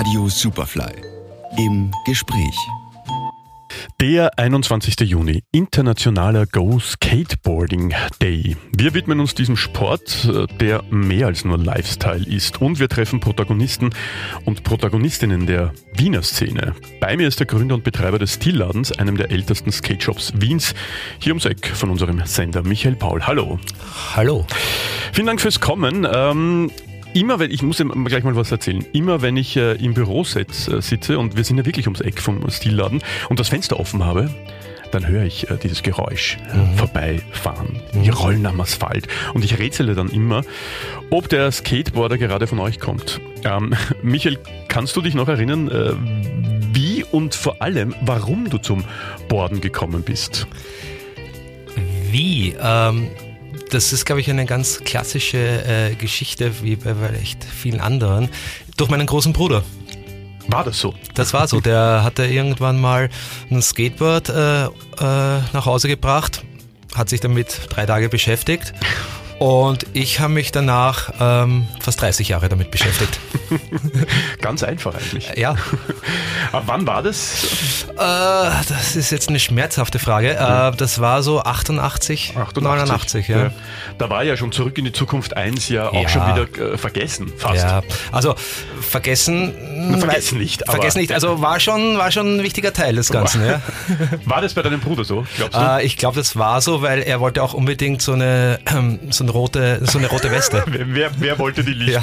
Radio Superfly im Gespräch. Der 21. Juni, internationaler Go Skateboarding Day. Wir widmen uns diesem Sport, der mehr als nur Lifestyle ist. Und wir treffen Protagonisten und Protagonistinnen der Wiener Szene. Bei mir ist der Gründer und Betreiber des Stilladens, einem der ältesten Skate-Shops Wiens, hier ums Eck von unserem Sender Michael Paul. Hallo. Hallo. Vielen Dank fürs Kommen. Ähm, Immer wenn, ich muss gleich mal was erzählen, immer wenn ich äh, im Büroset äh, sitze und wir sind ja wirklich ums Eck vom Stilladen und das Fenster offen habe, dann höre ich äh, dieses Geräusch äh, mhm. vorbeifahren. Mhm. Die rollen am Asphalt. Und ich rätsele dann immer, ob der Skateboarder gerade von euch kommt. Ähm, Michael, kannst du dich noch erinnern, äh, wie und vor allem, warum du zum Borden gekommen bist? Wie? Ähm das ist, glaube ich, eine ganz klassische äh, Geschichte, wie bei echt vielen anderen, durch meinen großen Bruder. War das so? Das war so. Der hatte irgendwann mal ein Skateboard äh, äh, nach Hause gebracht, hat sich damit drei Tage beschäftigt und ich habe mich danach ähm, fast 30 Jahre damit beschäftigt. Ganz einfach eigentlich. Ja. Aber wann war das? Äh, das ist jetzt eine schmerzhafte Frage. Äh, das war so 88, 88 89. Ja. ja. Da war ja schon Zurück in die Zukunft 1 ja auch ja. schon wieder äh, vergessen, fast. Ja, also vergessen. Na, vergessen nicht. vergessen nicht. Also war schon, war schon ein wichtiger Teil des Ganzen. War, ja. war das bei deinem Bruder so, glaubst du? Äh, ich glaube, das war so, weil er wollte auch unbedingt so eine, so eine rote, so eine rote Weste. wer, wer, wollte die nicht? Ja.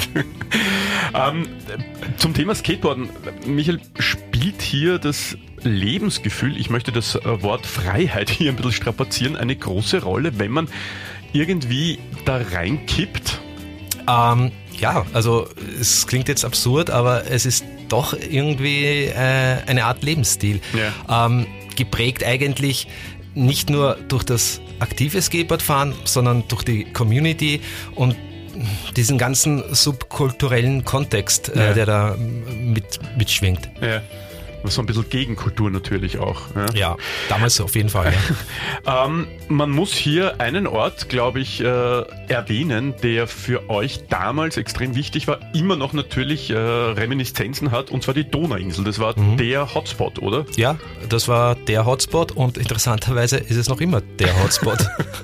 ähm, zum Thema Skateboarden. Michael, spielt hier das Lebensgefühl, ich möchte das Wort Freiheit hier ein bisschen strapazieren, eine große Rolle, wenn man irgendwie da reinkippt? Ähm, ja, also es klingt jetzt absurd, aber es ist doch irgendwie äh, eine Art Lebensstil. Ja. Ähm, geprägt eigentlich nicht nur durch das aktive Skateboardfahren, sondern durch die Community und diesen ganzen subkulturellen Kontext, äh, ja. der da mit, mitschwingt. Ja so ein bisschen Gegenkultur natürlich auch. Ja, ja damals auf jeden Fall. Ja. ähm, man muss hier einen Ort, glaube ich, äh, erwähnen, der für euch damals extrem wichtig war, immer noch natürlich äh, Reminiszenzen hat, und zwar die Donauinsel. Das war mhm. der Hotspot, oder? Ja, das war der Hotspot und interessanterweise ist es noch immer der Hotspot.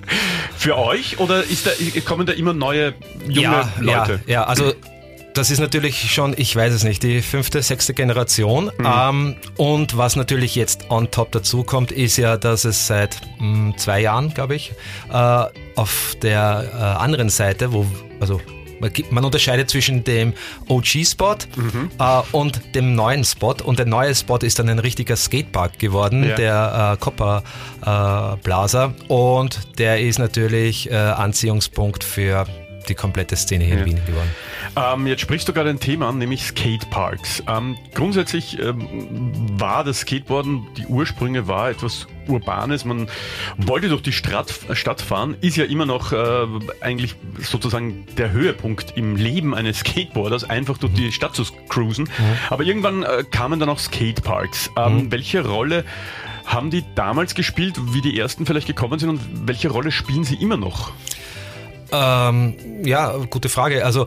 für euch oder ist da, kommen da immer neue junge ja, Leute? Ja, ja, also das ist natürlich schon, ich weiß es nicht, die fünfte, sechste Generation. Mhm. Ähm, und was natürlich jetzt on top dazu kommt, ist ja, dass es seit mh, hm, zwei Jahren, glaube ich, äh, auf der äh, anderen Seite, wo, also man unterscheidet zwischen dem OG-Spot mhm. äh, und dem neuen Spot. Und der neue Spot ist dann ein richtiger Skatepark geworden, ja. der äh, Copper äh, Plaza. Und der ist natürlich äh, Anziehungspunkt für die komplette Szene hier ja. in Wien geworden. Ähm, jetzt sprichst du gerade ein Thema an, nämlich Skateparks. Ähm, grundsätzlich ähm, war das Skateboarden, die Ursprünge war etwas Urbanes. Man wollte durch die Stadt, Stadt fahren, ist ja immer noch äh, eigentlich sozusagen der Höhepunkt im Leben eines Skateboarders, einfach durch die Stadt zu cruisen. Mhm. Aber irgendwann äh, kamen dann auch Skateparks. Ähm, mhm. Welche Rolle haben die damals gespielt, wie die ersten vielleicht gekommen sind und welche Rolle spielen sie immer noch? Ähm, ja, gute Frage. Also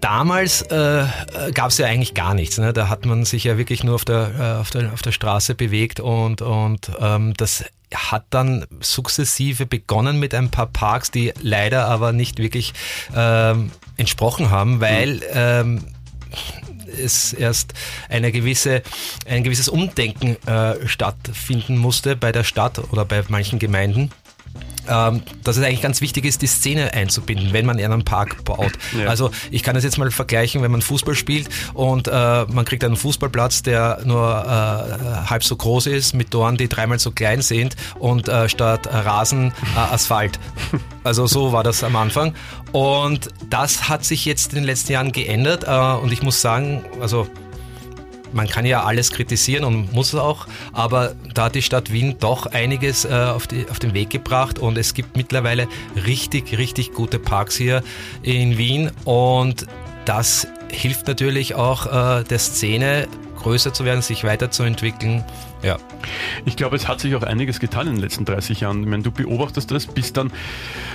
damals äh, gab es ja eigentlich gar nichts. Ne? Da hat man sich ja wirklich nur auf der, äh, auf der, auf der Straße bewegt und, und ähm, das hat dann sukzessive begonnen mit ein paar Parks, die leider aber nicht wirklich ähm, entsprochen haben, weil ähm, es erst eine gewisse, ein gewisses Umdenken äh, stattfinden musste bei der Stadt oder bei manchen Gemeinden ähm, dass es eigentlich ganz wichtig ist, die Szene einzubinden, wenn man einen Park baut. Ja. Also ich kann das jetzt mal vergleichen, wenn man Fußball spielt und äh, man kriegt einen Fußballplatz, der nur äh, halb so groß ist, mit Toren, die dreimal so klein sind und äh, statt Rasen äh, Asphalt. Also so war das am Anfang. Und das hat sich jetzt in den letzten Jahren geändert äh, und ich muss sagen, also man kann ja alles kritisieren und muss es auch, aber da hat die Stadt Wien doch einiges äh, auf, die, auf den Weg gebracht und es gibt mittlerweile richtig, richtig gute Parks hier in Wien und das hilft natürlich auch äh, der Szene größer zu werden, sich weiterzuentwickeln Ja. Ich glaube, es hat sich auch einiges getan in den letzten 30 Jahren. Ich meine, du beobachtest das, bist dann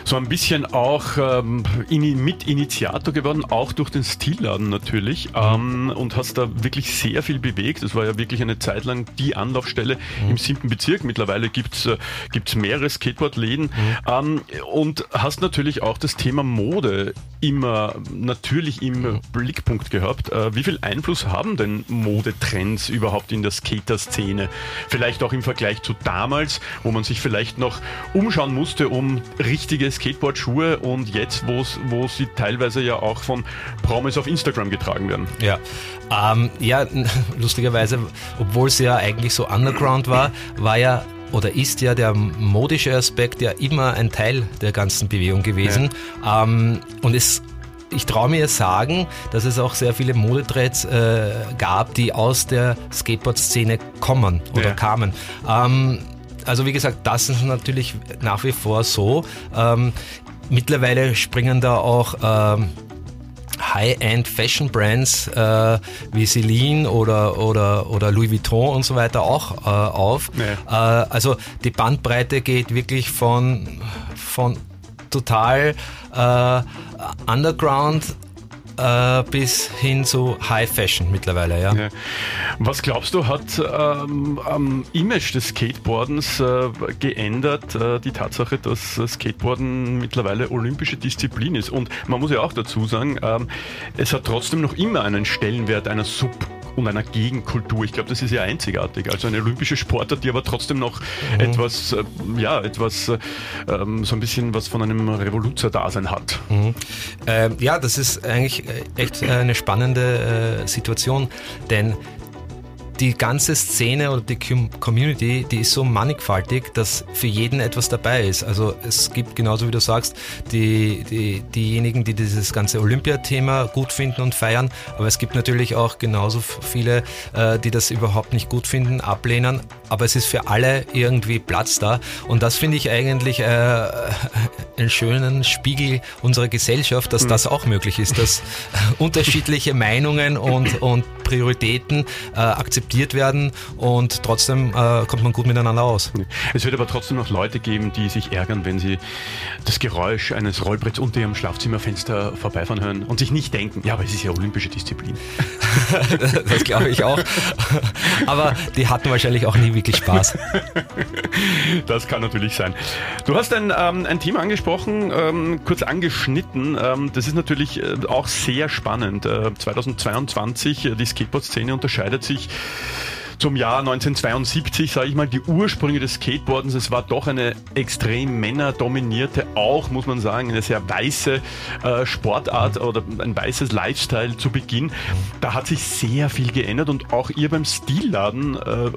so ein bisschen auch ähm, in, Mitinitiator geworden, auch durch den Stilladen natürlich, mhm. ähm, und hast da wirklich sehr viel bewegt. Es war ja wirklich eine Zeit lang die Anlaufstelle mhm. im siebten Bezirk. Mittlerweile gibt's äh, gibt's mehrere Skateboardläden mhm. ähm, und hast natürlich auch das Thema Mode immer natürlich im mhm. Blickpunkt gehabt. Äh, wie viel Einfluss haben denn Modetrends überhaupt in der Skater-Szene? Vielleicht auch im Vergleich zu damals, wo man sich vielleicht noch umschauen musste um richtige Skateboard-Schuhe und jetzt, wo sie teilweise ja auch von Promis auf Instagram getragen werden. Ja, ähm, ja lustigerweise, obwohl es ja eigentlich so underground war, war ja oder ist ja der modische Aspekt ja immer ein Teil der ganzen Bewegung gewesen. Ja. Ähm, und es ich traue mir sagen, dass es auch sehr viele Modetrends äh, gab, die aus der Skateboard-Szene kommen oder ja. kamen. Ähm, also wie gesagt, das ist natürlich nach wie vor so. Ähm, mittlerweile springen da auch ähm, High-End Fashion Brands äh, wie Celine oder, oder, oder Louis Vuitton und so weiter auch äh, auf. Ja. Äh, also die Bandbreite geht wirklich von, von total äh, Underground äh, bis hin zu High Fashion mittlerweile. Ja. ja. Was glaubst du, hat ähm, am Image des Skateboardens äh, geändert, äh, die Tatsache, dass Skateboarden mittlerweile olympische Disziplin ist? Und man muss ja auch dazu sagen, ähm, es hat trotzdem noch immer einen Stellenwert einer Sub- und einer Gegenkultur. Ich glaube, das ist ja einzigartig. Also eine olympische Sportart, die aber trotzdem noch mhm. etwas, äh, ja, etwas, äh, ähm, so ein bisschen was von einem Revoluzer-Dasein hat. Mhm. Ähm, ja, das ist eigentlich echt eine spannende äh, Situation, denn die ganze Szene oder die Community, die ist so mannigfaltig, dass für jeden etwas dabei ist. Also es gibt genauso wie du sagst, die, die, diejenigen, die dieses ganze Olympiathema gut finden und feiern, aber es gibt natürlich auch genauso viele, äh, die das überhaupt nicht gut finden, ablehnen. Aber es ist für alle irgendwie Platz da und das finde ich eigentlich äh, einen schönen Spiegel unserer Gesellschaft, dass mhm. das auch möglich ist, dass unterschiedliche Meinungen und, und Prioritäten äh, akzeptiert werden und trotzdem äh, kommt man gut miteinander aus. Es wird aber trotzdem noch Leute geben, die sich ärgern, wenn sie das Geräusch eines Rollbretts unter ihrem Schlafzimmerfenster vorbeifahren hören und sich nicht denken, ja, aber es ist ja olympische Disziplin. das glaube ich auch. Aber die hatten wahrscheinlich auch nie wirklich Spaß. Das kann natürlich sein. Du hast ein, ähm, ein Thema angesprochen, ähm, kurz angeschnitten. Ähm, das ist natürlich äh, auch sehr spannend. Äh, 2022, äh, die Skateboard-Szene unterscheidet sich zum Jahr 1972, sage ich mal, die Ursprünge des Skateboardens. Es war doch eine extrem männerdominierte, auch muss man sagen, eine sehr weiße äh, Sportart oder ein weißes Lifestyle zu Beginn. Da hat sich sehr viel geändert und auch ihr beim Stilladen äh,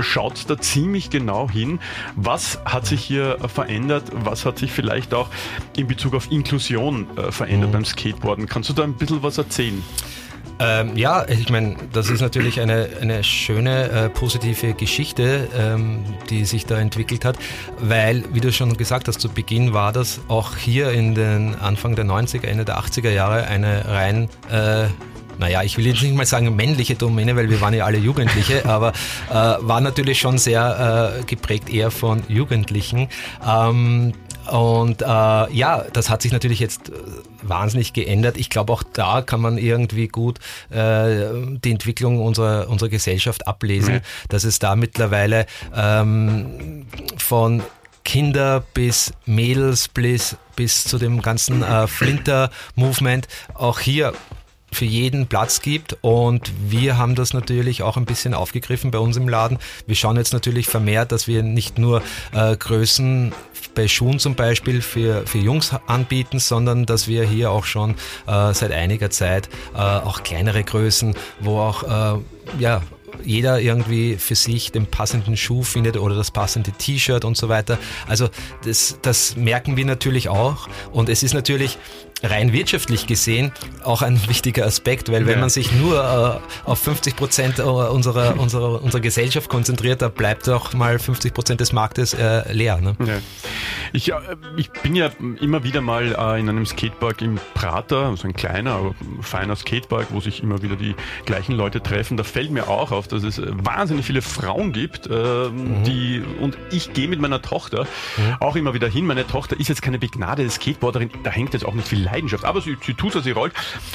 schaut da ziemlich genau hin. Was hat sich hier verändert? Was hat sich vielleicht auch in Bezug auf Inklusion äh, verändert mhm. beim Skateboarden? Kannst du da ein bisschen was erzählen? Ähm, ja, ich meine, das ist natürlich eine, eine schöne, äh, positive Geschichte, ähm, die sich da entwickelt hat, weil, wie du schon gesagt hast, zu Beginn war das auch hier in den Anfang der 90er, Ende der 80er Jahre eine rein äh, naja, ich will jetzt nicht mal sagen männliche Domäne, weil wir waren ja alle Jugendliche, aber äh, war natürlich schon sehr äh, geprägt eher von Jugendlichen. Ähm, und äh, ja, das hat sich natürlich jetzt äh, wahnsinnig geändert. Ich glaube, auch da kann man irgendwie gut äh, die Entwicklung unserer, unserer Gesellschaft ablesen, mhm. dass es da mittlerweile ähm, von Kinder bis Mädels bis, bis zu dem ganzen äh, Flinter-Movement auch hier für jeden Platz gibt und wir haben das natürlich auch ein bisschen aufgegriffen bei uns im Laden. Wir schauen jetzt natürlich vermehrt, dass wir nicht nur äh, Größen bei Schuhen zum Beispiel für, für Jungs anbieten, sondern dass wir hier auch schon äh, seit einiger Zeit äh, auch kleinere Größen, wo auch äh, ja, jeder irgendwie für sich den passenden Schuh findet oder das passende T-Shirt und so weiter. Also das, das merken wir natürlich auch und es ist natürlich rein wirtschaftlich gesehen auch ein wichtiger Aspekt, weil wenn Ja. man sich nur äh, auf 50 Prozent unserer, unserer, unserer Gesellschaft konzentriert, da bleibt auch mal 50 Prozent des Marktes äh, leer. Ne? Ja. Ich, äh, ich bin ja immer wieder mal äh, in einem Skatepark im Prater, also ein kleiner, aber feiner Skatepark, wo sich immer wieder die gleichen Leute treffen. Da fällt mir auch auf, dass es wahnsinnig viele Frauen gibt, ähm, die und ich gehe mit meiner Tochter auch immer wieder hin. Meine Tochter ist jetzt keine begnadete Skateboarderin, da hängt jetzt auch nicht viel Leidenschaft, aber sie, sie tut, was sie rollt.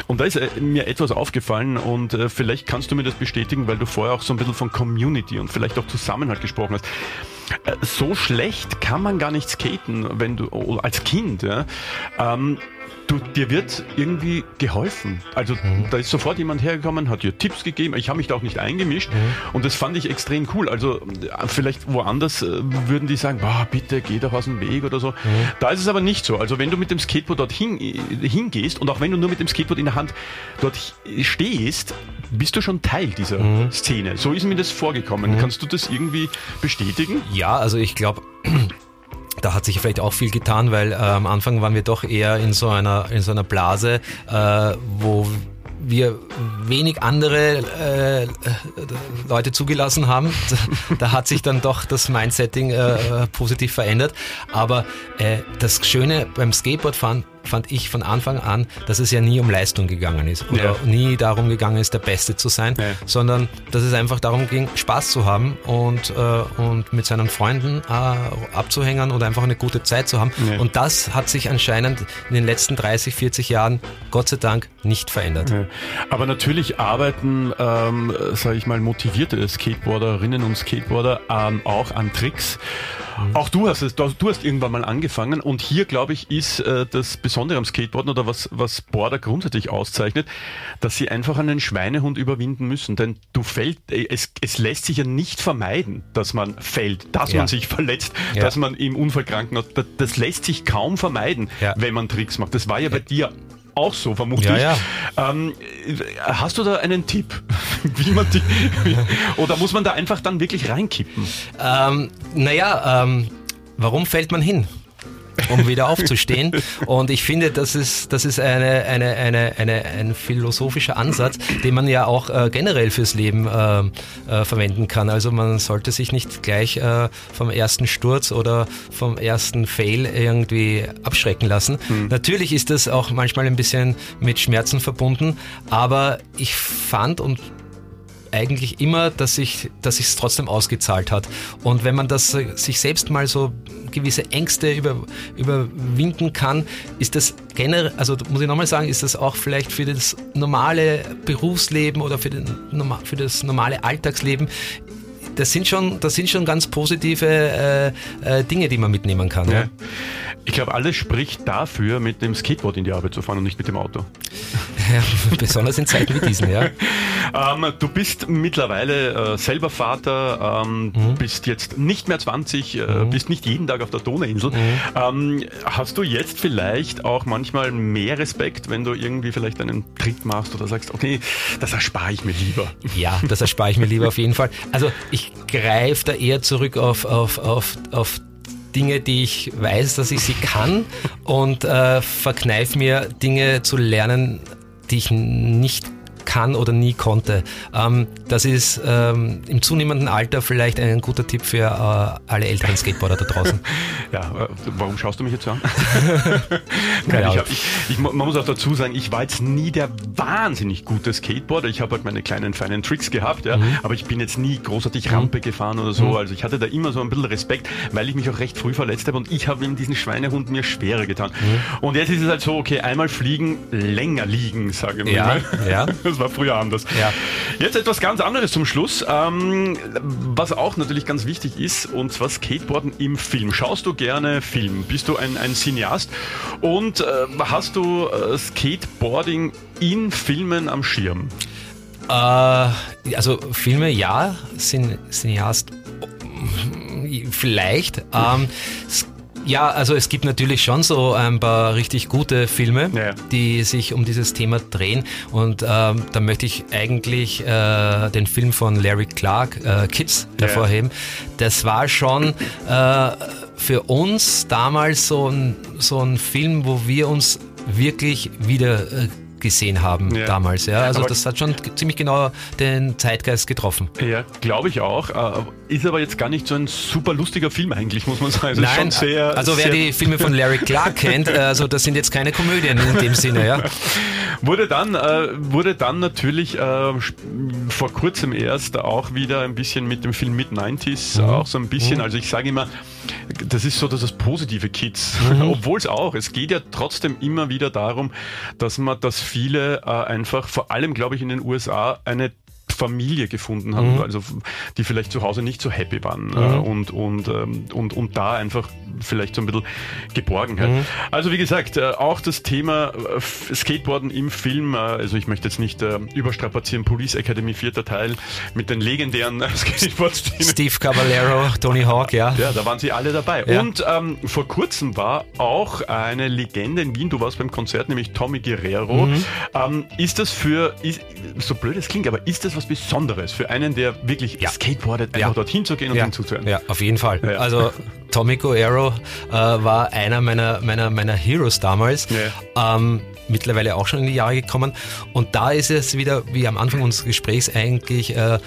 Und da ist äh, mir etwas aufgefallen und äh, vielleicht kannst du mir das bestätigen, weil du vorher auch so ein bisschen von Community und vielleicht auch Zusammenhalt gesprochen hast. Äh, so schlecht kann man gar nicht skaten, wenn du oh, als Kind. Ja? Ähm, du, dir wird irgendwie geholfen. Also da ist sofort jemand hergekommen, hat dir Tipps gegeben. Ich habe mich da auch nicht eingemischt und das fand ich extrem cool. Also äh, vielleicht woanders äh, würden die sagen, boah, bitte geh doch aus dem Weg oder so. Da ist es aber nicht so. Also wenn du mit dem Skateboard dorthin äh, hingehst und auch wenn du nur mit dem Skateboard in der Hand dort hi- stehst, bist du schon Teil dieser Szene. So ist mir das vorgekommen. Kannst du das irgendwie bestätigen? Ja, also ich glaube, da hat sich vielleicht auch viel getan, weil äh, am Anfang waren wir doch eher in so einer, in so einer Blase, äh, wo wir wenig andere äh, äh, Leute zugelassen haben. Da, hat sich dann doch das Mindsetting äh, positiv verändert. Aber äh, das Schöne beim Skateboardfahren fand ich von Anfang an, dass es ja nie um Leistung gegangen ist oder Ja. nie darum gegangen ist, der Beste zu sein, Ja. sondern dass es einfach darum ging, Spaß zu haben und, äh, und mit seinen Freunden äh, abzuhängen oder einfach eine gute Zeit zu haben. Ja. Und das hat sich anscheinend in den letzten 30, 40 Jahren, Gott sei Dank, nicht verändert. Aber natürlich arbeiten, ähm, sage ich mal, motivierte Skateboarderinnen und Skateboarder ähm, auch an Tricks. Auch du hast es, du hast irgendwann mal angefangen und hier, glaube ich, ist äh, das Besondere am Skateboarden oder was, was Boarder grundsätzlich auszeichnet, dass sie einfach einen Schweinehund überwinden müssen. Denn du fällt, äh, es, es lässt sich ja nicht vermeiden, dass man fällt, dass Ja. man sich verletzt, Ja. dass man im Unfallkrankenhaus, das, das lässt sich kaum vermeiden, Ja. wenn man Tricks macht. Das war ja bei dir auch so, vermute Ja, ich. ja. Ähm, hast du da einen Tipp, wie man die, oder muss man da einfach dann wirklich reinkippen? Ähm, naja, ähm, warum fällt man hin? Um wieder aufzustehen. Und ich finde, das ist, das ist eine, eine, eine, eine, ein philosophischer Ansatz, den man ja auch äh, generell fürs Leben äh, äh, verwenden kann. Also man sollte sich nicht gleich äh, vom ersten Sturz oder vom ersten Fail irgendwie abschrecken lassen. Natürlich ist das auch manchmal ein bisschen mit Schmerzen verbunden, aber ich fand und eigentlich immer, dass sich dass sich's trotzdem ausgezahlt hat. Und wenn man das äh, sich selbst mal so gewisse Ängste über, überwinden kann, ist das generell, also muss ich nochmal sagen, ist das auch vielleicht für das normale Berufsleben oder für, den, für das normale Alltagsleben das sind schon, das sind schon ganz positive äh, äh, Dinge, die man mitnehmen kann. Ja. Ja. Ich glaube, alles spricht dafür, mit dem Skateboard in die Arbeit zu fahren und nicht mit dem Auto. Besonders in Zeiten wie diesen, ja. Ähm, du bist mittlerweile äh, selber Vater, ähm, bist jetzt nicht mehr 20, äh, bist nicht jeden Tag auf der Donauinsel. Ähm, hast du jetzt vielleicht auch manchmal mehr Respekt, wenn du irgendwie vielleicht einen Trick machst oder sagst, okay, das erspare ich mir lieber? Ja, das erspare ich mir lieber auf jeden Fall. Also ich greife da eher zurück auf, auf, auf, auf Dinge, die ich weiß, dass ich sie kann und äh, verkneife mir Dinge zu lernen, die ich nicht kann oder nie konnte. Ähm, das ist ähm, im zunehmenden Alter vielleicht ein guter Tipp für äh, alle älteren Skateboarder da draußen. Ja, warum schaust du mich jetzt an? Nein, ich hab, ich, ich, man muss auch dazu sagen, ich war jetzt nie der wahnsinnig gute Skateboarder. Ich habe halt meine kleinen feinen Tricks gehabt, ja, Mhm. aber ich bin jetzt nie großartig Rampe gefahren oder so. Also ich hatte da immer so ein bisschen Respekt, weil ich mich auch recht früh verletzt habe und ich habe in diesen Schweinehund mir schwerer getan. Mhm. Und jetzt ist es halt so, okay, einmal fliegen, länger liegen, sage ich Ja, mal. ja. Das war früher anders. Ja. Jetzt etwas ganz anderes zum Schluss, ähm, was auch natürlich ganz wichtig ist, und zwar Skateboarden im Film. Schaust du gerne Film? Bist du ein, ein Cineast? Und äh, hast du äh, Skateboarding in Filmen am Schirm? Äh, also Filme, ja, Cin Cineast vielleicht. Ähm, ja, also es gibt natürlich schon so ein paar richtig gute Filme, Ja, ja. die sich um dieses Thema drehen. Und ähm, da möchte ich eigentlich äh, den Film von Larry Clark, äh, Kids, Ja. hervorheben. Das war schon äh, für uns damals so ein, so ein Film, wo wir uns wirklich wieder äh, gesehen haben Ja. damals. Ja? Also Aber- das hat schon ziemlich genau den Zeitgeist getroffen. Ja, glaube ich auch. Äh, Ist aber jetzt gar nicht so ein super lustiger Film eigentlich, muss man sagen. Also Nein, sehr, also wer die Filme von Larry Clark kennt, äh, also das sind jetzt keine Komödien in dem Sinne. Ja? Wurde dann, äh, wurde dann natürlich äh, vor kurzem erst auch wieder ein bisschen mit dem Film Mid-90s, Mhm. auch so ein bisschen, also ich sage immer, das ist so dass das positive Kids, Mhm. obwohl es auch, es geht ja trotzdem immer wieder darum, dass man, dass viele äh, einfach, vor allem glaube ich in den USA, eine Familie gefunden haben, Mhm. also die vielleicht zu Hause nicht so happy waren äh, und, und, ähm, und, und da einfach vielleicht so ein bisschen Geborgenheit. Mhm. Also wie gesagt, äh, auch das Thema äh, Skateboarden im Film, äh, also ich möchte jetzt nicht überstrapazieren, Police Academy vierter Teil mit den legendären Skateboard-Szenen. Steve Caballero, Tony Hawk, ja. Ja, da waren sie alle dabei. Ja. Und ähm, vor kurzem war auch eine Legende in Wien, du warst beim Konzert, nämlich Tommy Guerrero. Mhm. Ähm, ist das für, ist, so blöd es klingt, aber ist das was Besonderes für einen, der wirklich Ja. skateboardet, Ja. einfach dorthin zu gehen und Ja, hinzuzuhören? ja, auf jeden Fall. Ja. Also Tommy Guerrero äh, war einer meiner, meiner, meiner Heroes damals. Ähm, mittlerweile auch schon in die Jahre gekommen. Und da ist es wieder, wie am Anfang unseres Gesprächs eigentlich äh,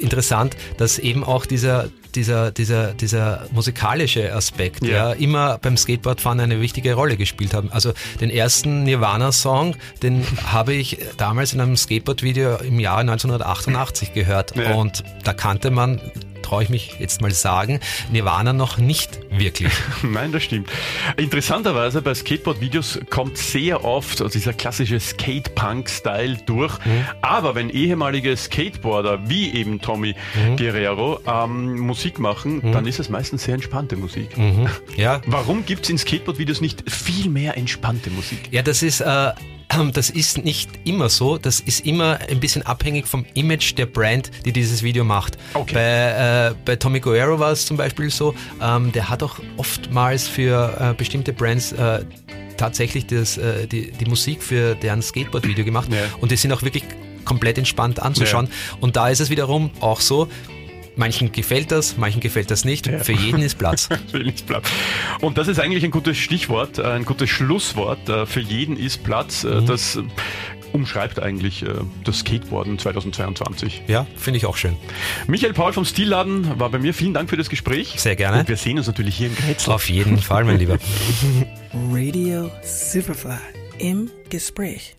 interessant, dass eben auch dieser, dieser, dieser, dieser musikalische Aspekt Ja. ja. immer beim Skateboardfahren eine wichtige Rolle gespielt haben. Also den ersten Nirvana-Song, den habe ich damals in einem Skateboard-Video im Jahre 1988 gehört Ja. und da kannte man, traue ich mich jetzt mal sagen, Nirvana noch nicht wirklich. Nein, das stimmt. Interessanterweise bei Skateboard-Videos kommt sehr oft also dieser klassische Skate-Punk-Style durch. Mhm. Aber wenn ehemalige Skateboarder wie eben Tommy Mhm. Guerrero ähm, Musik machen, dann ist es meistens sehr entspannte Musik. Ja, Warum gibt es in Skateboard-Videos nicht viel mehr entspannte Musik? Ja, das ist, äh, das ist nicht immer so. Das ist immer ein bisschen abhängig vom Image der Brand, die dieses Video macht. Okay. Bei, äh, bei Tommy Guerrero war es zum Beispiel so, ähm, der hat auch oftmals für äh, bestimmte Brands äh, tatsächlich das, äh, die, die Musik für deren Skateboard-Video gemacht. Ja. Und die sind auch wirklich komplett entspannt anzuschauen. Und da ist es wiederum auch so, manchen gefällt das, manchen gefällt das nicht. Für jeden ist Platz. Für jeden ist Platz. Und das ist eigentlich ein gutes Stichwort, äh, ein gutes Schlusswort. Äh, Für jeden ist Platz. Mhm. Äh, Das äh, umschreibt eigentlich äh, das Skateboarden 2022. Ja, finde ich auch schön. Michael Paul vom Stilladen war bei mir. Vielen Dank für das Gespräch. Sehr gerne. Und wir sehen uns natürlich hier im Grätzl. Auf jeden Fall, mein Lieber. Radio Superfly im Gespräch.